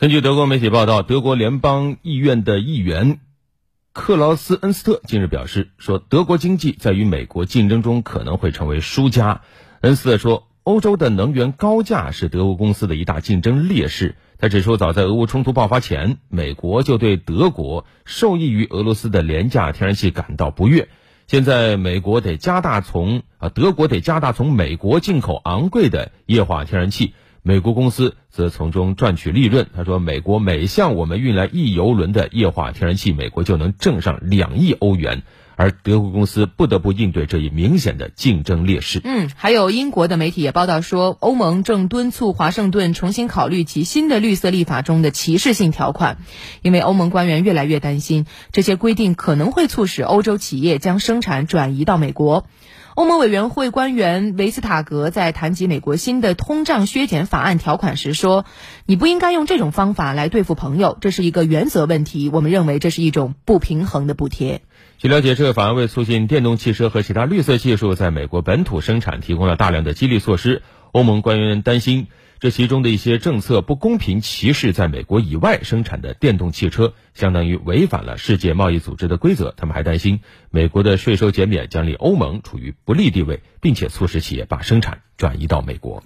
根据德国媒体报道，德国联邦议院的议员克劳斯恩斯特近日表示，说德国经济在与美国竞争中可能会成为输家。恩斯特说，欧洲的能源高价是德国公司的一大竞争劣势。他指出，早在俄乌冲突爆发前，美国就对德国受益于俄罗斯的廉价天然气感到不悦。现在，美国得加大从啊德国得加大从美国进口昂贵的液化天然气。美国公司则从中赚取利润。他说：“美国每向我们运来一油轮的液化天然气，美国就能挣上两亿欧元。”而德国公司不得不应对这一明显的竞争劣势。嗯，还有英国的媒体也报道说，欧盟正敦促华盛顿重新考虑其新的绿色立法中的歧视性条款，因为欧盟官员越来越担心这些规定可能会促使欧洲企业将生产转移到美国。欧盟委员会官员维斯塔格在谈及美国新的通胀削减法案条款时说：“你不应该用这种方法来对付朋友，这是一个原则问题。我们认为这是一种不平衡的补贴。”据了解，这个法案为促进电动汽车和其他绿色技术在美国本土生产提供了大量的激励措施。欧盟官员担心。这其中的一些政策不公平歧视在美国以外生产的电动汽车，相当于违反了世界贸易组织的规则。他们还担心美国的税收减免将令欧盟处于不利地位，并且促使企业把生产转移到美国。